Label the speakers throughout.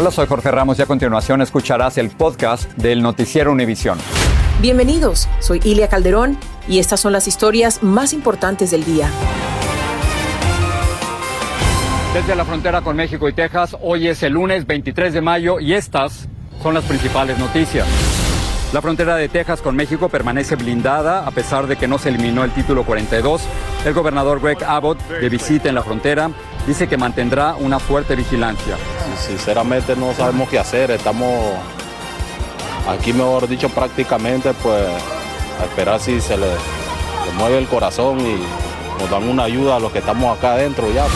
Speaker 1: Hola, soy Jorge Ramos y a continuación escucharás el podcast del Noticiero Univisión.
Speaker 2: Bienvenidos, soy Ilia Calderón y estas son las historias más importantes del día.
Speaker 1: Desde la frontera con México y Texas, hoy es el lunes 23 de mayo y estas son las principales noticias. La frontera de Texas con México permanece blindada a pesar de que no se eliminó el título 42. El gobernador Greg Abbott, de visita en la frontera, dice que mantendrá una fuerte vigilancia.
Speaker 3: Sinceramente no sabemos qué hacer, estamos aquí, mejor dicho, prácticamente pues a esperar si se le, mueve el corazón y nos dan una ayuda a los que estamos acá adentro ya.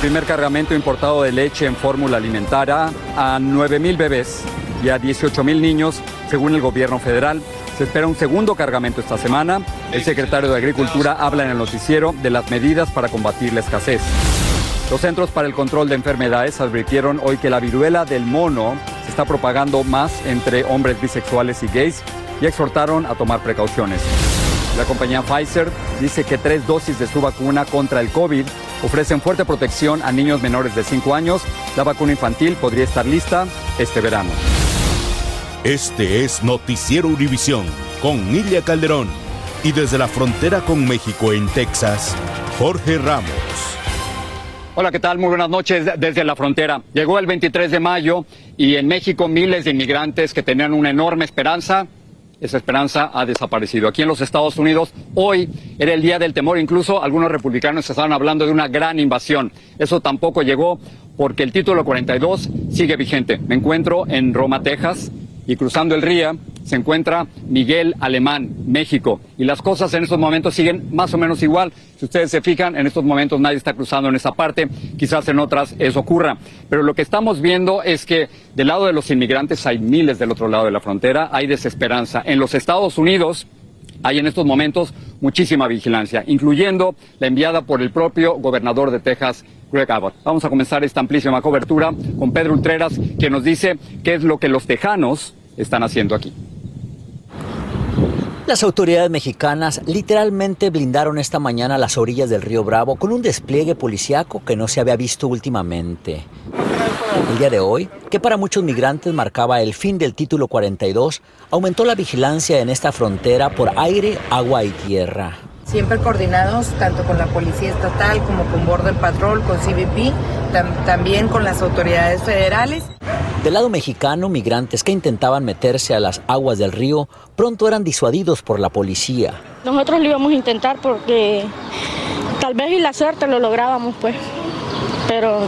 Speaker 1: Primer cargamento importado de leche en fórmula alimentaria a 9 mil bebés y a 18 mil niños, según el gobierno federal. Se espera un segundo cargamento esta semana. El secretario de Agricultura habla en el noticiero de las medidas para combatir la escasez. Los Centros para el Control de Enfermedades advirtieron hoy que la viruela del mono se está propagando más entre hombres bisexuales y gays y exhortaron a tomar precauciones. La compañía Pfizer dice que tres dosis de su vacuna contra el COVID ofrecen fuerte protección a niños menores de 5 años. La vacuna infantil podría estar lista este verano.
Speaker 4: Este es Noticiero Univisión con Nilia Calderón y desde la frontera con México en Texas, Jorge Ramos.
Speaker 1: Hola, ¿qué tal? Muy buenas noches desde la frontera. Llegó el 23 de mayo y en México miles de inmigrantes que tenían una enorme esperanza, esa esperanza ha desaparecido. Aquí en los Estados Unidos, hoy era el día del temor, incluso algunos republicanos estaban hablando de una gran invasión. Eso tampoco llegó porque el título 42 sigue vigente. Me encuentro en Roma, Texas, y cruzando el río se encuentra Miguel Alemán, México. Y las cosas en estos momentos siguen más o menos igual. Si ustedes se fijan, en estos momentos nadie está cruzando en esa parte, quizás en otras eso ocurra. Pero lo que estamos viendo es que del lado de los inmigrantes hay miles del otro lado de la frontera, hay desesperanza. En los Estados Unidos hay en estos momentos muchísima vigilancia, incluyendo la enviada por el propio gobernador de Texas, Greg Abbott. Vamos a comenzar esta amplísima cobertura con Pedro Ultreras, que nos dice qué es lo que los tejanos están haciendo aquí.
Speaker 5: Las autoridades mexicanas literalmente blindaron esta mañana las orillas del río Bravo con un despliegue policiaco que no se había visto últimamente. El día de hoy, que para muchos migrantes marcaba el fin del título 42, aumentó la vigilancia en esta frontera por aire, agua y tierra.
Speaker 6: Siempre coordinados tanto con la Policía Estatal como con Border Patrol, con CBP, tam también con las autoridades federales.
Speaker 5: Del lado mexicano, migrantes que intentaban meterse a las aguas del río pronto eran disuadidos por la policía.
Speaker 7: Nosotros lo íbamos a intentar porque tal vez y la suerte lo lográbamos, pues, pero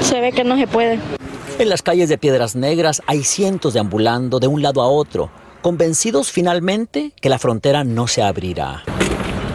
Speaker 7: se ve que no se puede.
Speaker 5: En las calles de Piedras Negras hay cientos deambulando de un lado a otro, convencidos finalmente que la frontera no se abrirá.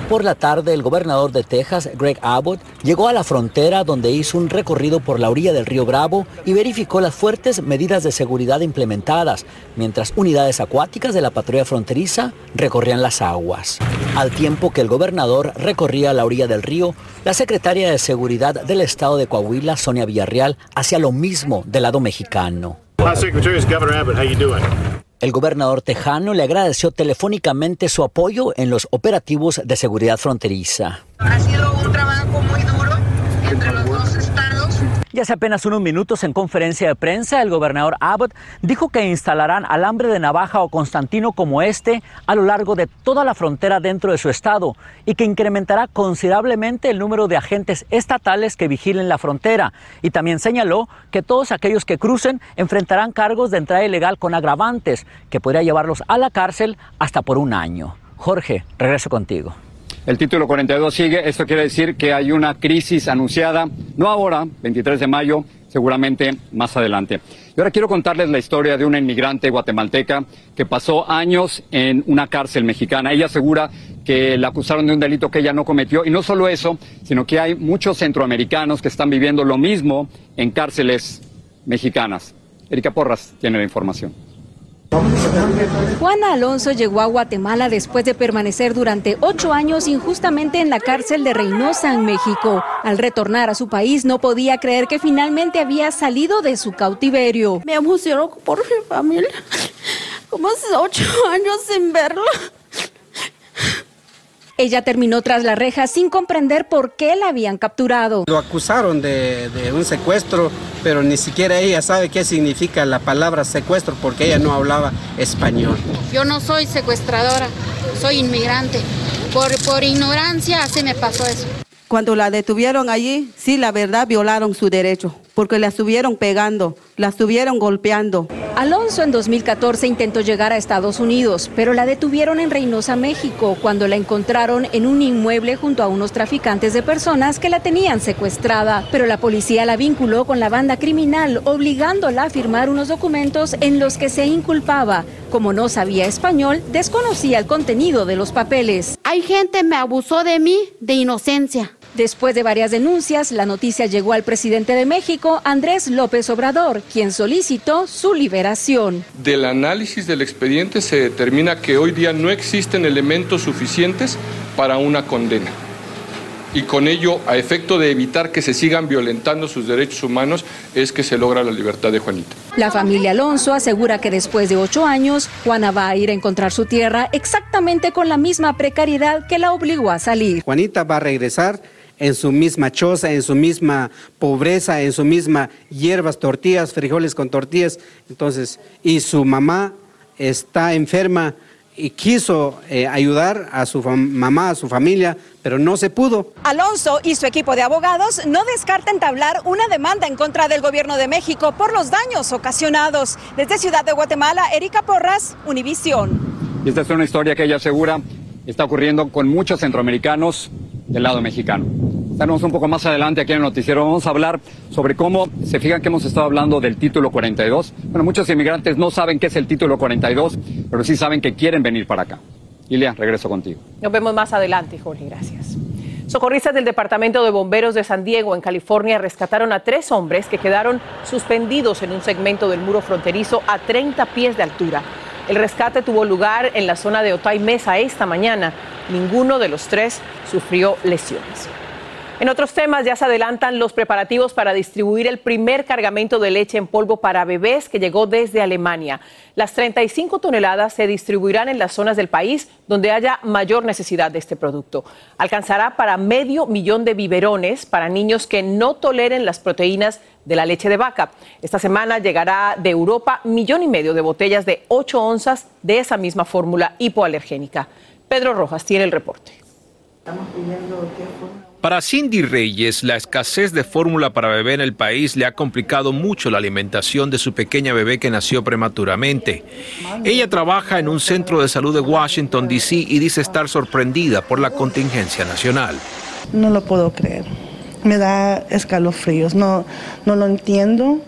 Speaker 5: Por la tarde, el gobernador de Texas, Greg Abbott, llegó a la frontera donde hizo un recorrido por la orilla del río Bravo y verificó las fuertes medidas de seguridad implementadas, mientras unidades acuáticas de la patrulla fronteriza recorrían las aguas. Al tiempo que el gobernador recorría la orilla del río, la secretaria de Seguridad del estado de Coahuila, Sonia Villarreal, hacía lo mismo del lado mexicano. El gobernador tejano le agradeció telefónicamente su apoyo en los operativos de seguridad fronteriza.
Speaker 6: Ha sido un trabajo muy duro entre los.
Speaker 5: Y hace apenas unos minutos en conferencia de prensa, el gobernador Abbott dijo que instalarán alambre de navaja o Constantino como este a lo largo de toda la frontera dentro de su estado y que incrementará considerablemente el número de agentes estatales que vigilen la frontera. Y también señaló que todos aquellos que crucen enfrentarán cargos de entrada ilegal con agravantes que podría llevarlos a la cárcel hasta por un año. Jorge, regreso contigo.
Speaker 1: El título 42 sigue. Esto quiere decir que hay una crisis anunciada, no ahora, 23 de mayo, seguramente más adelante. Y ahora quiero contarles la historia de una inmigrante guatemalteca que pasó años en una cárcel mexicana. Ella asegura que la acusaron de un delito que ella no cometió. Y no solo eso, sino que hay muchos centroamericanos que están viviendo lo mismo en cárceles mexicanas. Erika Porras tiene la información.
Speaker 8: Juana Alonso llegó a Guatemala después de permanecer durante ocho años injustamente en la cárcel de Reynosa, en México. Al retornar a su país no podía creer que finalmente había salido de su cautiverio.
Speaker 9: Me emocionó por mi familia, como ocho años sin verlo.
Speaker 8: Ella terminó tras la reja sin comprender por qué la habían capturado.
Speaker 10: Lo acusaron de, de, un secuestro, pero ni siquiera ella sabe qué significa la palabra secuestro porque ella no hablaba español.
Speaker 11: Yo no soy secuestradora, soy inmigrante. Por, por ignorancia se me pasó eso.
Speaker 12: Cuando la detuvieron allí, sí, la verdad, violaron su derecho, porque la estuvieron pegando, la estuvieron golpeando.
Speaker 8: Alonso en 2014 intentó llegar a Estados Unidos, pero la detuvieron en Reynosa, México, cuando la encontraron en un inmueble junto a unos traficantes de personas que la tenían secuestrada. Pero la policía la vinculó con la banda criminal, obligándola a firmar unos documentos en los que se inculpaba. Como no sabía español, desconocía el contenido de los papeles.
Speaker 11: Hay gente me abusó de mí de inocencia.
Speaker 8: Después de varias denuncias, la noticia llegó al presidente de México, Andrés López Obrador, quien solicitó su liberación.
Speaker 13: Del análisis del expediente se determina que hoy día no existen elementos suficientes para una condena. Y con ello, a efecto de evitar que se sigan violentando sus derechos humanos, es que se logra la libertad de Juanita.
Speaker 8: La familia Alonso asegura que después de ocho años, Juana va a ir a encontrar su tierra exactamente con la misma precariedad que la obligó a salir.
Speaker 10: Juanita va a regresar en su misma choza, en su misma pobreza, en su misma hierbas, tortillas, frijoles con tortillas. Entonces, y su mamá está enferma y quiso eh, ayudar a su mamá, a su familia, pero no se pudo.
Speaker 8: Alonso y su equipo de abogados no descartan entablar una demanda en contra del gobierno de México por los daños ocasionados. Desde Ciudad de Guatemala, Erika Porras, Univisión.
Speaker 1: Esta es una historia que ella asegura está ocurriendo con muchos centroamericanos del lado mexicano. Estaremos un poco más adelante aquí en el noticiero. Vamos a hablar sobre cómo se fijan que hemos estado hablando del título 42. Bueno, muchos inmigrantes no saben qué es el título 42, pero sí saben que quieren venir para acá. Ilia, regreso contigo.
Speaker 2: Nos vemos más adelante, Jorge. Gracias. Socorristas del Departamento de Bomberos de San Diego, en California, rescataron a tres hombres que quedaron suspendidos en un segmento del muro fronterizo a 30 pies de altura. El rescate tuvo lugar en la zona de Otay Mesa esta mañana. Ninguno de los tres sufrió lesiones. En otros temas ya se adelantan los preparativos para distribuir el primer cargamento de leche en polvo para bebés que llegó desde Alemania. Las 35 toneladas se distribuirán en las zonas del país donde haya mayor necesidad de este producto. Alcanzará para medio millón de biberones para niños que no toleren las proteínas de la leche de vaca. Esta semana llegará de Europa millón y medio de botellas de 8 onzas de esa misma fórmula hipoalergénica. Pedro Rojas tiene el reporte.
Speaker 14: Para Cindy Reyes, la escasez de fórmula para bebé en el país le ha complicado mucho la alimentación de su pequeña bebé que nació prematuramente. Ella trabaja en un centro de salud de Washington, D.C. y dice estar sorprendida por la contingencia nacional.
Speaker 15: No lo puedo creer. Me da escalofríos. No, no lo entiendo.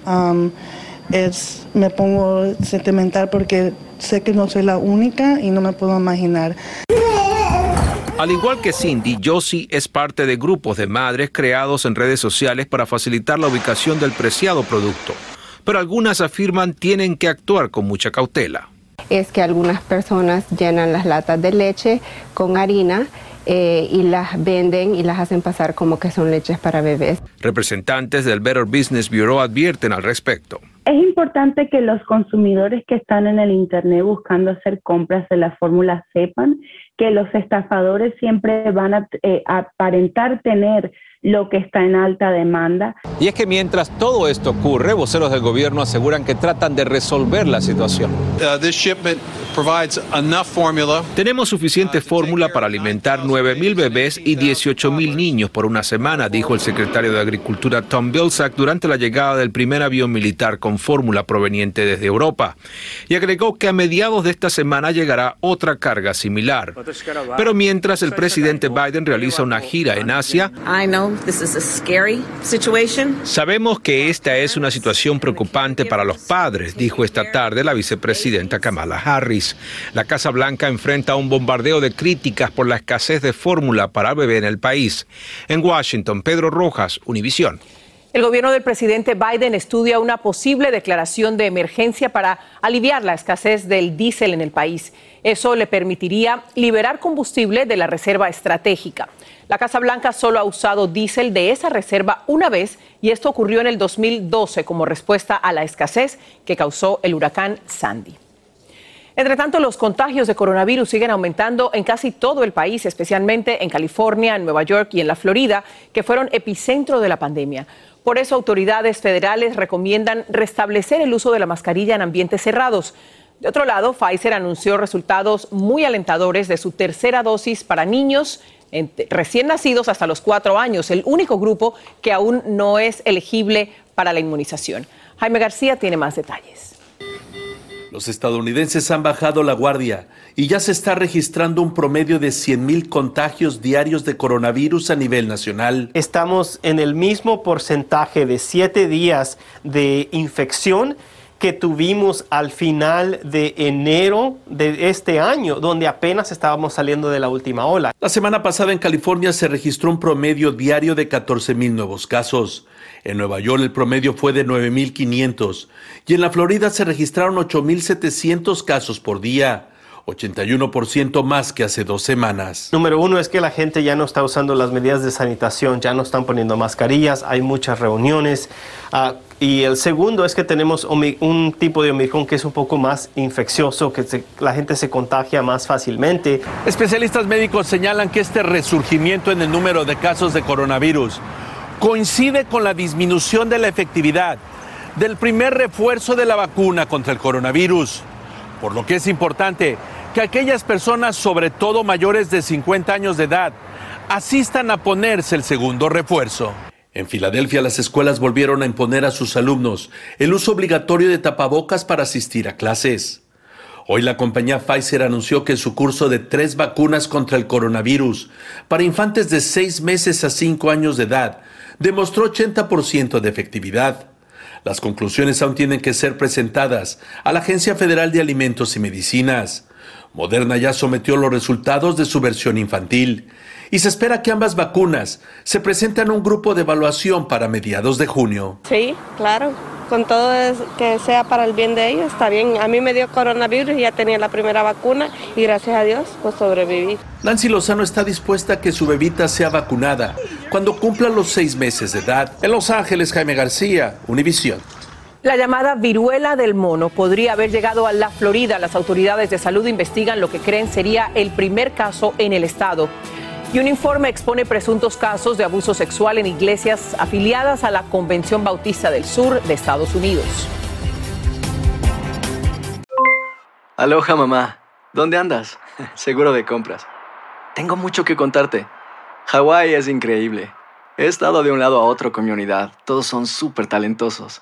Speaker 15: me pongo sentimental porque sé que no soy la única y no me puedo imaginar.
Speaker 14: Al igual que Cindy, Josie es parte de grupos de madres creados en redes sociales para facilitar la ubicación del preciado producto. Pero algunas afirman tienen que actuar con mucha cautela.
Speaker 16: Es que algunas personas llenan las latas de leche con harina eh, y las venden y las hacen pasar como que son leches para bebés.
Speaker 14: Representantes del Better Business Bureau advierten al respecto.
Speaker 17: Es importante que los consumidores que están en el Internet buscando hacer compras de la fórmula sepan que los estafadores siempre van a eh, aparentar tener lo que está en alta demanda.
Speaker 14: Y es que mientras todo esto ocurre, voceros del gobierno aseguran que tratan de resolver la situación. Uh, Tenemos suficiente fórmula para alimentar 9.000 bebés y 18.000 niños por una semana, dijo el secretario de Agricultura Tom Vilsack durante la llegada del primer avión militar con fórmula proveniente desde Europa. Y agregó que a mediados de esta semana llegará otra carga similar. Pero mientras el presidente Biden realiza una gira en Asia, sabemos que esta es una situación preocupante para los padres, dijo esta tarde la vicepresidenta Kamala Harris. La Casa Blanca enfrenta un bombardeo de críticas por la escasez de fórmula para bebé en el país. En Washington, Pedro Rojas, Univisión.
Speaker 2: El gobierno del presidente Biden estudia una posible declaración de emergencia para aliviar la escasez del diésel en el país. Eso le permitiría liberar combustible de la reserva estratégica. La Casa Blanca solo ha usado diésel de esa reserva una vez y esto ocurrió en el 2012 como respuesta a la escasez que causó el huracán Sandy. Entre tanto, los contagios de coronavirus siguen aumentando en casi todo el país, especialmente en California, en Nueva York y en la Florida, que fueron epicentro de la pandemia. Por eso, autoridades federales recomiendan restablecer el uso de la mascarilla en ambientes cerrados. De otro lado, Pfizer anunció resultados muy alentadores de su tercera dosis para niños recién nacidos hasta los cuatro años, el único grupo que aún no es elegible para la inmunización. Jaime García tiene más detalles.
Speaker 18: Los estadounidenses han bajado la guardia y ya se está registrando un promedio de 100.000 contagios diarios de coronavirus a nivel nacional.
Speaker 19: Estamos en el mismo porcentaje de siete días de infección que tuvimos al final de enero de este año, donde apenas estábamos saliendo de la última ola.
Speaker 18: La semana pasada en California se registró un promedio diario de 14.000 nuevos casos. En Nueva York el promedio fue de 9.500 y en la Florida se registraron 8.700 casos por día. 81% más que hace dos semanas.
Speaker 19: Número uno es que la gente ya no está usando las medidas de sanitación, ya no están poniendo mascarillas, hay muchas reuniones. Uh, y el segundo es que tenemos un tipo de Omicron que es un poco más infeccioso, que se, la gente se contagia más fácilmente.
Speaker 18: Especialistas médicos señalan que este resurgimiento en el número de casos de coronavirus coincide con la disminución de la efectividad del primer refuerzo de la vacuna contra el coronavirus. Por lo que es importante que aquellas personas, sobre todo mayores de 50 años de edad, asistan a ponerse el segundo refuerzo. En Filadelfia las escuelas volvieron a imponer a sus alumnos el uso obligatorio de tapabocas para asistir a clases. Hoy la compañía Pfizer anunció que su curso de tres vacunas contra el coronavirus para infantes de seis meses a cinco años de edad demostró 80% de efectividad. Las conclusiones aún tienen que ser presentadas a la Agencia Federal de Alimentos y Medicinas. Moderna ya sometió los resultados de su versión infantil y se espera que ambas vacunas se presenten a un grupo de evaluación para mediados de junio.
Speaker 20: Sí, claro, con todo que sea para el bien de ellos, está bien. A mí me dio coronavirus y ya tenía la primera vacuna y gracias a Dios pues sobreviví.
Speaker 18: Nancy Lozano está dispuesta a que su bebita sea vacunada cuando cumpla los seis meses de edad. En Los Ángeles, Jaime García, Univisión.
Speaker 2: La llamada viruela del mono podría haber llegado a la Florida. Las autoridades de salud investigan lo que creen sería el primer caso en el estado. Y un informe expone presuntos casos de abuso sexual en iglesias afiliadas a la Convención Bautista del Sur de Estados Unidos.
Speaker 21: Aloha mamá, ¿dónde andas? Seguro de compras. Tengo mucho que contarte. Hawái es increíble. He estado de un lado a otro con mi unidad. Todos son súper talentosos.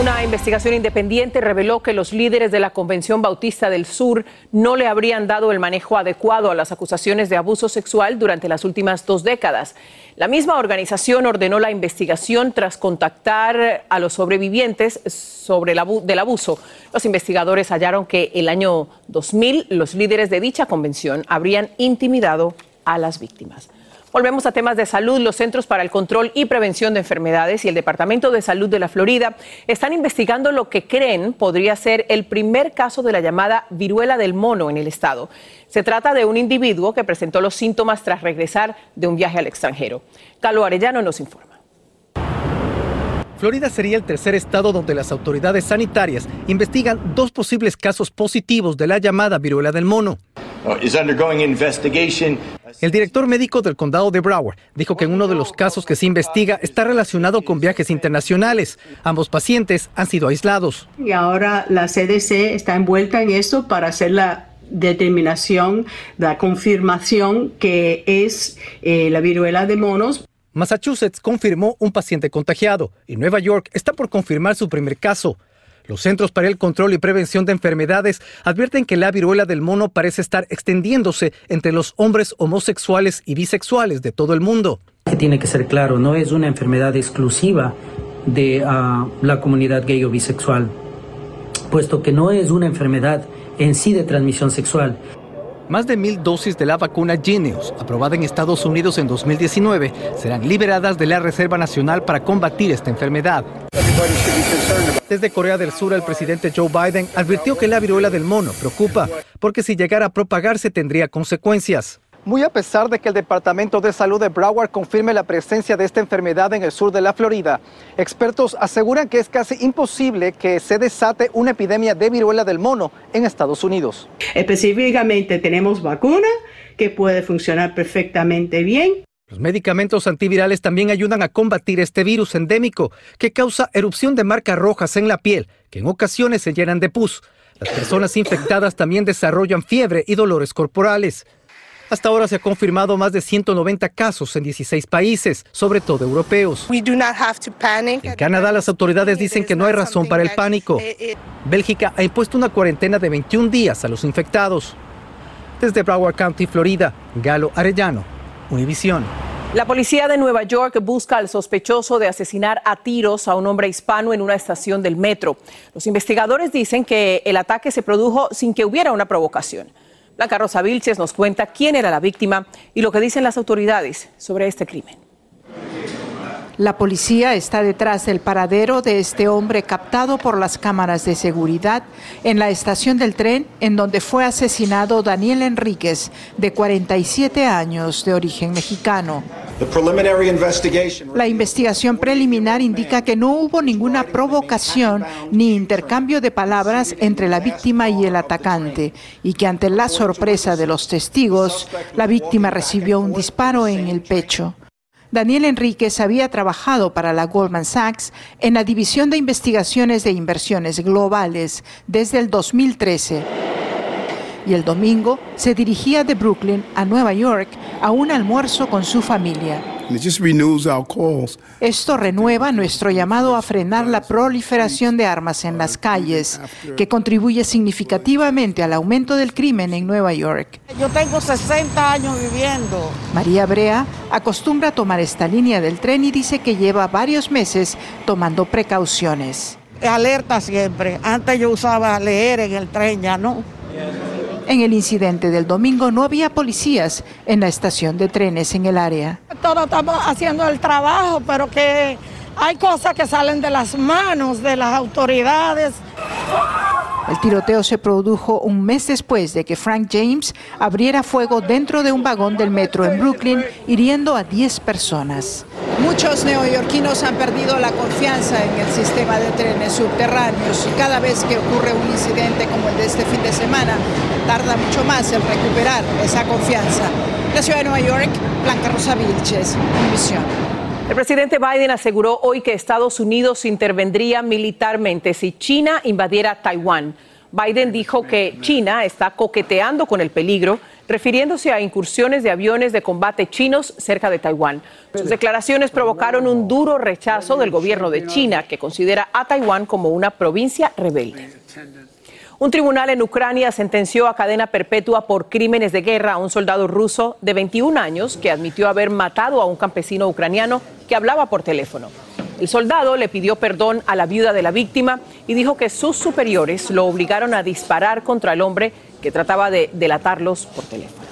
Speaker 2: Una investigación independiente reveló que los líderes de la Convención Bautista del Sur no le habrían dado el manejo adecuado a las acusaciones de abuso sexual durante las últimas dos décadas. La misma organización ordenó la investigación tras contactar a los sobrevivientes sobre el del abuso. Los investigadores hallaron que el año 2000 los líderes de dicha convención habrían intimidado a las víctimas. Volvemos a temas de salud. Los Centros para el Control y Prevención de Enfermedades y el Departamento de Salud de la Florida están investigando lo que creen podría ser el primer caso de la llamada viruela del mono en el estado. Se trata de un individuo que presentó los síntomas tras regresar de un viaje al extranjero. Calo Arellano nos informa.
Speaker 22: Florida sería el tercer estado donde las autoridades sanitarias investigan dos posibles casos positivos de la llamada viruela del mono. El director médico del condado de Broward dijo que en uno de los casos que se investiga está relacionado con viajes internacionales. Ambos pacientes han sido aislados.
Speaker 23: Y ahora la CDC está envuelta en esto para hacer la determinación, la confirmación que es eh, la viruela de monos.
Speaker 22: Massachusetts confirmó un paciente contagiado y Nueva York está por confirmar su primer caso. Los Centros para el Control y Prevención de Enfermedades advierten que la viruela del mono parece estar extendiéndose entre los hombres homosexuales y bisexuales de todo el mundo.
Speaker 24: Tiene que ser claro, no es una enfermedad exclusiva de ah, la comunidad gay o bisexual, puesto que no es una enfermedad en sí de transmisión sexual.
Speaker 22: Más de mil dosis de la vacuna Genius, aprobada en Estados Unidos en 2019, serán liberadas de la Reserva Nacional para combatir esta enfermedad. Desde Corea del Sur, el presidente Joe Biden advirtió que la viruela del mono preocupa, porque si llegara a propagarse tendría consecuencias. Muy a pesar de que el Departamento de Salud de Broward confirme la presencia de esta enfermedad en el sur de la Florida, expertos aseguran que es casi imposible que se desate una epidemia de viruela del mono en Estados Unidos.
Speaker 23: Específicamente tenemos vacuna que puede funcionar perfectamente bien.
Speaker 22: Los medicamentos antivirales también ayudan a combatir este virus endémico que causa erupción de marcas rojas en la piel, que en ocasiones se llenan de pus. Las personas infectadas también desarrollan fiebre y dolores corporales. Hasta ahora se ha confirmado más de 190 casos en 16 países, sobre todo europeos. En Canadá las autoridades dicen que no hay razón para el pánico. Bélgica ha impuesto una cuarentena de 21 días a los infectados. Desde Broward County, Florida, Galo Arellano, Univisión.
Speaker 2: La policía de Nueva York busca al sospechoso de asesinar a tiros a un hombre hispano en una estación del metro. Los investigadores dicen que el ataque se produjo sin que hubiera una provocación. Blanca Rosa Vilches nos cuenta quién era la víctima y lo que dicen las autoridades sobre este crimen.
Speaker 25: La policía está detrás del paradero de este hombre captado por las cámaras de seguridad en la estación del tren en donde fue asesinado Daniel Enríquez, de 47 años, de origen mexicano. La investigación preliminar indica que no hubo ninguna provocación ni intercambio de palabras entre la víctima y el atacante y que ante la sorpresa de los testigos, la víctima recibió un disparo en el pecho. Daniel Enríquez había trabajado para la Goldman Sachs en la División de Investigaciones de Inversiones Globales desde el 2013 y el domingo se dirigía de Brooklyn a Nueva York a un almuerzo con su familia. Esto renueva nuestro llamado a frenar la proliferación de armas en las calles, que contribuye significativamente al aumento del crimen en Nueva York.
Speaker 26: Yo tengo 60 años viviendo.
Speaker 25: María Brea acostumbra tomar esta línea del tren y dice que lleva varios meses tomando precauciones.
Speaker 26: Alerta siempre. Antes yo usaba leer en el tren, ya no.
Speaker 25: En el incidente del domingo no había policías en la estación de trenes en el área.
Speaker 26: Todos estamos haciendo el trabajo, pero que hay cosas que salen de las manos de las autoridades.
Speaker 25: El tiroteo se produjo un mes después de que Frank James abriera fuego dentro de un vagón del metro en Brooklyn, hiriendo a 10 personas. Muchos neoyorquinos han perdido la confianza en el sistema de trenes subterráneos y cada vez que ocurre un incidente como el de este fin de semana, tarda mucho más en recuperar esa confianza. La ciudad de Nueva York, Blanca Rosa Vilches, Misión.
Speaker 2: El presidente Biden aseguró hoy que Estados Unidos intervendría militarmente si China invadiera Taiwán. Biden dijo que China está coqueteando con el peligro, refiriéndose a incursiones de aviones de combate chinos cerca de Taiwán. Sus declaraciones provocaron un duro rechazo del gobierno de China, que considera a Taiwán como una provincia rebelde. Un tribunal en Ucrania sentenció a cadena perpetua por crímenes de guerra a un soldado ruso de 21 años que admitió haber matado a un campesino ucraniano que hablaba por teléfono. El soldado le pidió perdón a la viuda de la víctima y dijo que sus superiores lo obligaron a disparar contra el hombre que trataba de delatarlos por teléfono.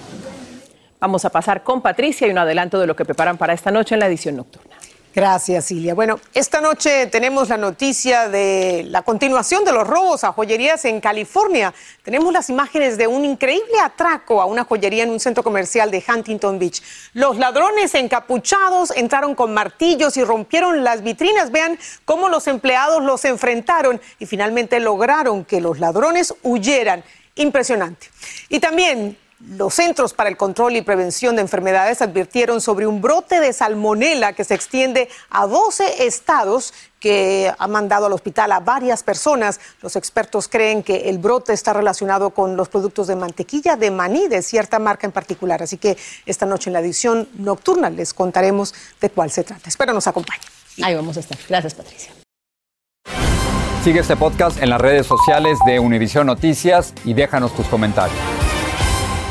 Speaker 2: Vamos a pasar con Patricia y un adelanto de lo que preparan para esta noche en la edición nocturna.
Speaker 27: Gracias, Silvia. Bueno, esta noche tenemos la noticia de la continuación de los robos a joyerías en California. Tenemos las imágenes de un increíble atraco a una joyería en un centro comercial de Huntington Beach. Los ladrones encapuchados entraron con martillos y rompieron las vitrinas. Vean cómo los empleados los enfrentaron y finalmente lograron que los ladrones huyeran. Impresionante. Y también Los Centros para el Control y Prevención de Enfermedades advirtieron sobre un brote de salmonela que se extiende a 12 estados que ha mandado al hospital a varias personas. Los expertos creen que el brote está relacionado con los productos de mantequilla de maní de cierta marca en particular. Así que esta noche en la edición nocturna les contaremos de cuál se trata. Espero nos acompañen.
Speaker 2: Ahí vamos a estar. Gracias, Patricia.
Speaker 28: Sigue este podcast en las redes sociales de Univision Noticias y déjanos tus comentarios.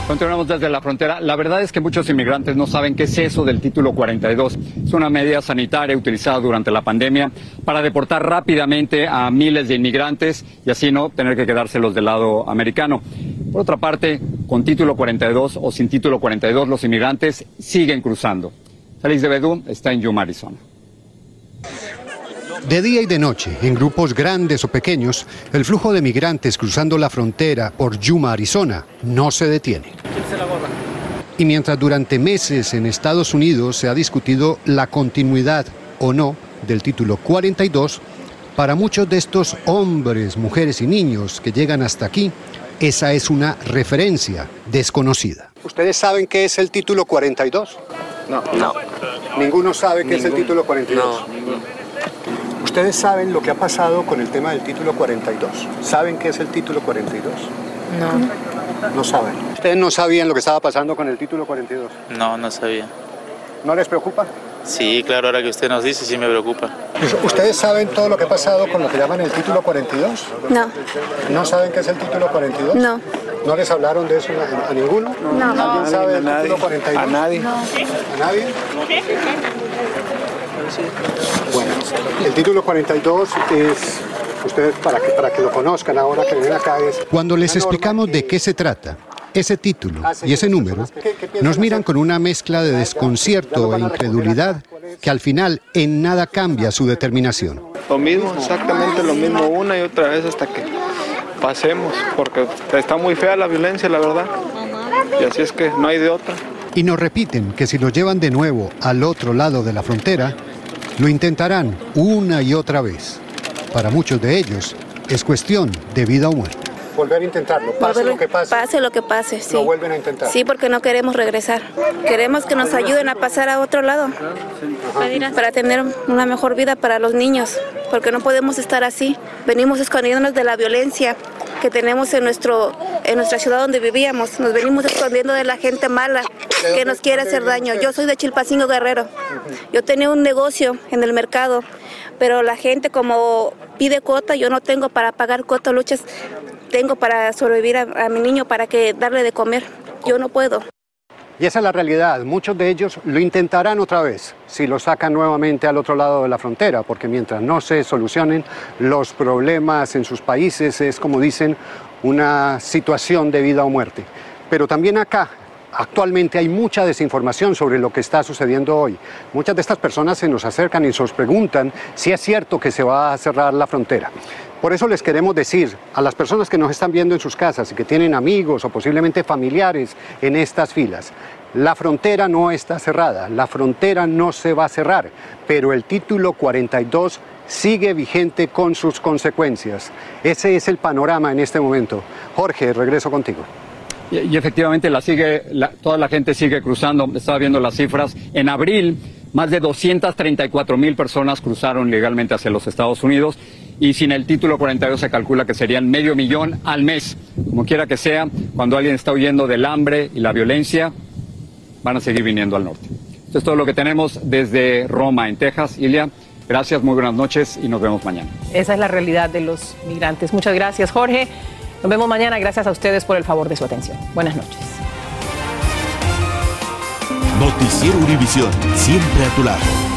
Speaker 16: Continuamos desde la frontera. La verdad es que muchos inmigrantes no saben qué es eso del título 42. Es una medida sanitaria utilizada durante la pandemia para deportar rápidamente a miles de inmigrantes y así no tener que quedárselos del lado americano. Por otra parte, con título 42 o sin título 42, los inmigrantes siguen cruzando. Félix de Bedú está en Yuma, Arizona.
Speaker 29: De día y de noche, en grupos grandes o pequeños, el flujo de migrantes cruzando la frontera por Yuma, Arizona, no se detiene. Y mientras durante meses en Estados Unidos se ha discutido la continuidad o no del título 42, para muchos de estos hombres, mujeres y niños que llegan hasta aquí, esa es una referencia desconocida. ¿Ustedes saben qué es el título 42?
Speaker 30: No. No.
Speaker 29: ¿Ninguno sabe qué es el título 42?
Speaker 30: No.
Speaker 29: ¿Ustedes saben lo que ha pasado con el tema del título 42? ¿Saben qué es el título 42?
Speaker 30: No.
Speaker 29: No saben. ¿Ustedes no sabían lo que estaba pasando con el título 42?
Speaker 30: No, no sabía.
Speaker 29: ¿No les preocupa?
Speaker 30: Sí, claro, ahora que usted nos dice, sí me preocupa.
Speaker 29: ¿Ustedes saben todo lo que ha pasado con lo que llaman el título 42?
Speaker 30: No.
Speaker 29: ¿No saben qué es el título 42?
Speaker 30: No.
Speaker 29: ¿No les hablaron de eso a, a ninguno?
Speaker 30: No.
Speaker 29: ¿Alguien sabe del
Speaker 30: A nadie.
Speaker 29: título 42?
Speaker 30: A nadie.
Speaker 29: ¿A nadie? Bueno, el título 42 es, ustedes para que, para que lo conozcan ahora que vienen acá, es... Cuando les explicamos de qué se trata, ese título y ese número, nos miran con una mezcla de desconcierto e incredulidad que al final en nada cambia su determinación.
Speaker 30: Lo mismo, exactamente lo mismo, una y otra vez hasta que pasemos, porque está muy fea la violencia, la verdad. Y así es que no hay de otra.
Speaker 29: Y nos repiten que si los llevan de nuevo al otro lado de la frontera, lo intentarán una y otra vez. Para muchos de ellos es cuestión de vida o muerte. Volver a intentarlo,
Speaker 31: Volver- Pase lo que pase, sí.
Speaker 29: vuelven a intentar.
Speaker 31: Sí, porque no queremos regresar. Queremos que nos ayuden a pasar a otro lado para tener una mejor vida para los niños, porque no podemos estar así. Venimos escondiéndonos de la violencia tenemos en nuestro en nuestra ciudad donde vivíamos. Nos venimos escondiendo de la gente mala que nos quiere hacer daño. Yo soy de Chilpacingo Guerrero. Yo tenía un negocio en el mercado, pero la gente como pide cuota, yo no tengo para pagar cuota luchas, tengo para sobrevivir a, a mi niño para que darle de comer. Yo no puedo.
Speaker 29: Y esa es la realidad. Muchos de ellos lo intentarán otra vez si lo sacan nuevamente al otro lado de la frontera, porque mientras no se solucionen los problemas en sus países, es como dicen, una situación de vida o muerte. Pero también acá, actualmente hay mucha desinformación sobre lo que está sucediendo hoy. Muchas de estas personas se nos acercan y nos preguntan si es cierto que se va a cerrar la frontera. Por eso les queremos decir a las personas que nos están viendo en sus casas y que tienen amigos o posiblemente familiares en estas filas, la frontera no está cerrada, la frontera no se va a cerrar, pero el título 42 sigue vigente con sus consecuencias. Ese es el panorama en este momento. Jorge, regreso contigo.
Speaker 16: Y, efectivamente la sigue, toda la gente sigue cruzando. Estaba viendo las cifras. En abril, más de 234 mil personas cruzaron legalmente hacia los Estados Unidos y sin el título 42 se calcula que serían medio millón al mes. Como quiera que sea, cuando alguien está huyendo del hambre y la violencia, van a seguir viniendo al norte. Esto es todo lo que tenemos desde Roma, en Texas. Ilia, gracias, muy buenas noches y nos vemos mañana.
Speaker 2: Esa es la realidad de los migrantes. Muchas gracias, Jorge. Nos vemos mañana. Gracias a ustedes por el favor de su atención. Buenas noches.
Speaker 32: Noticiero Univisión, siempre a tu lado.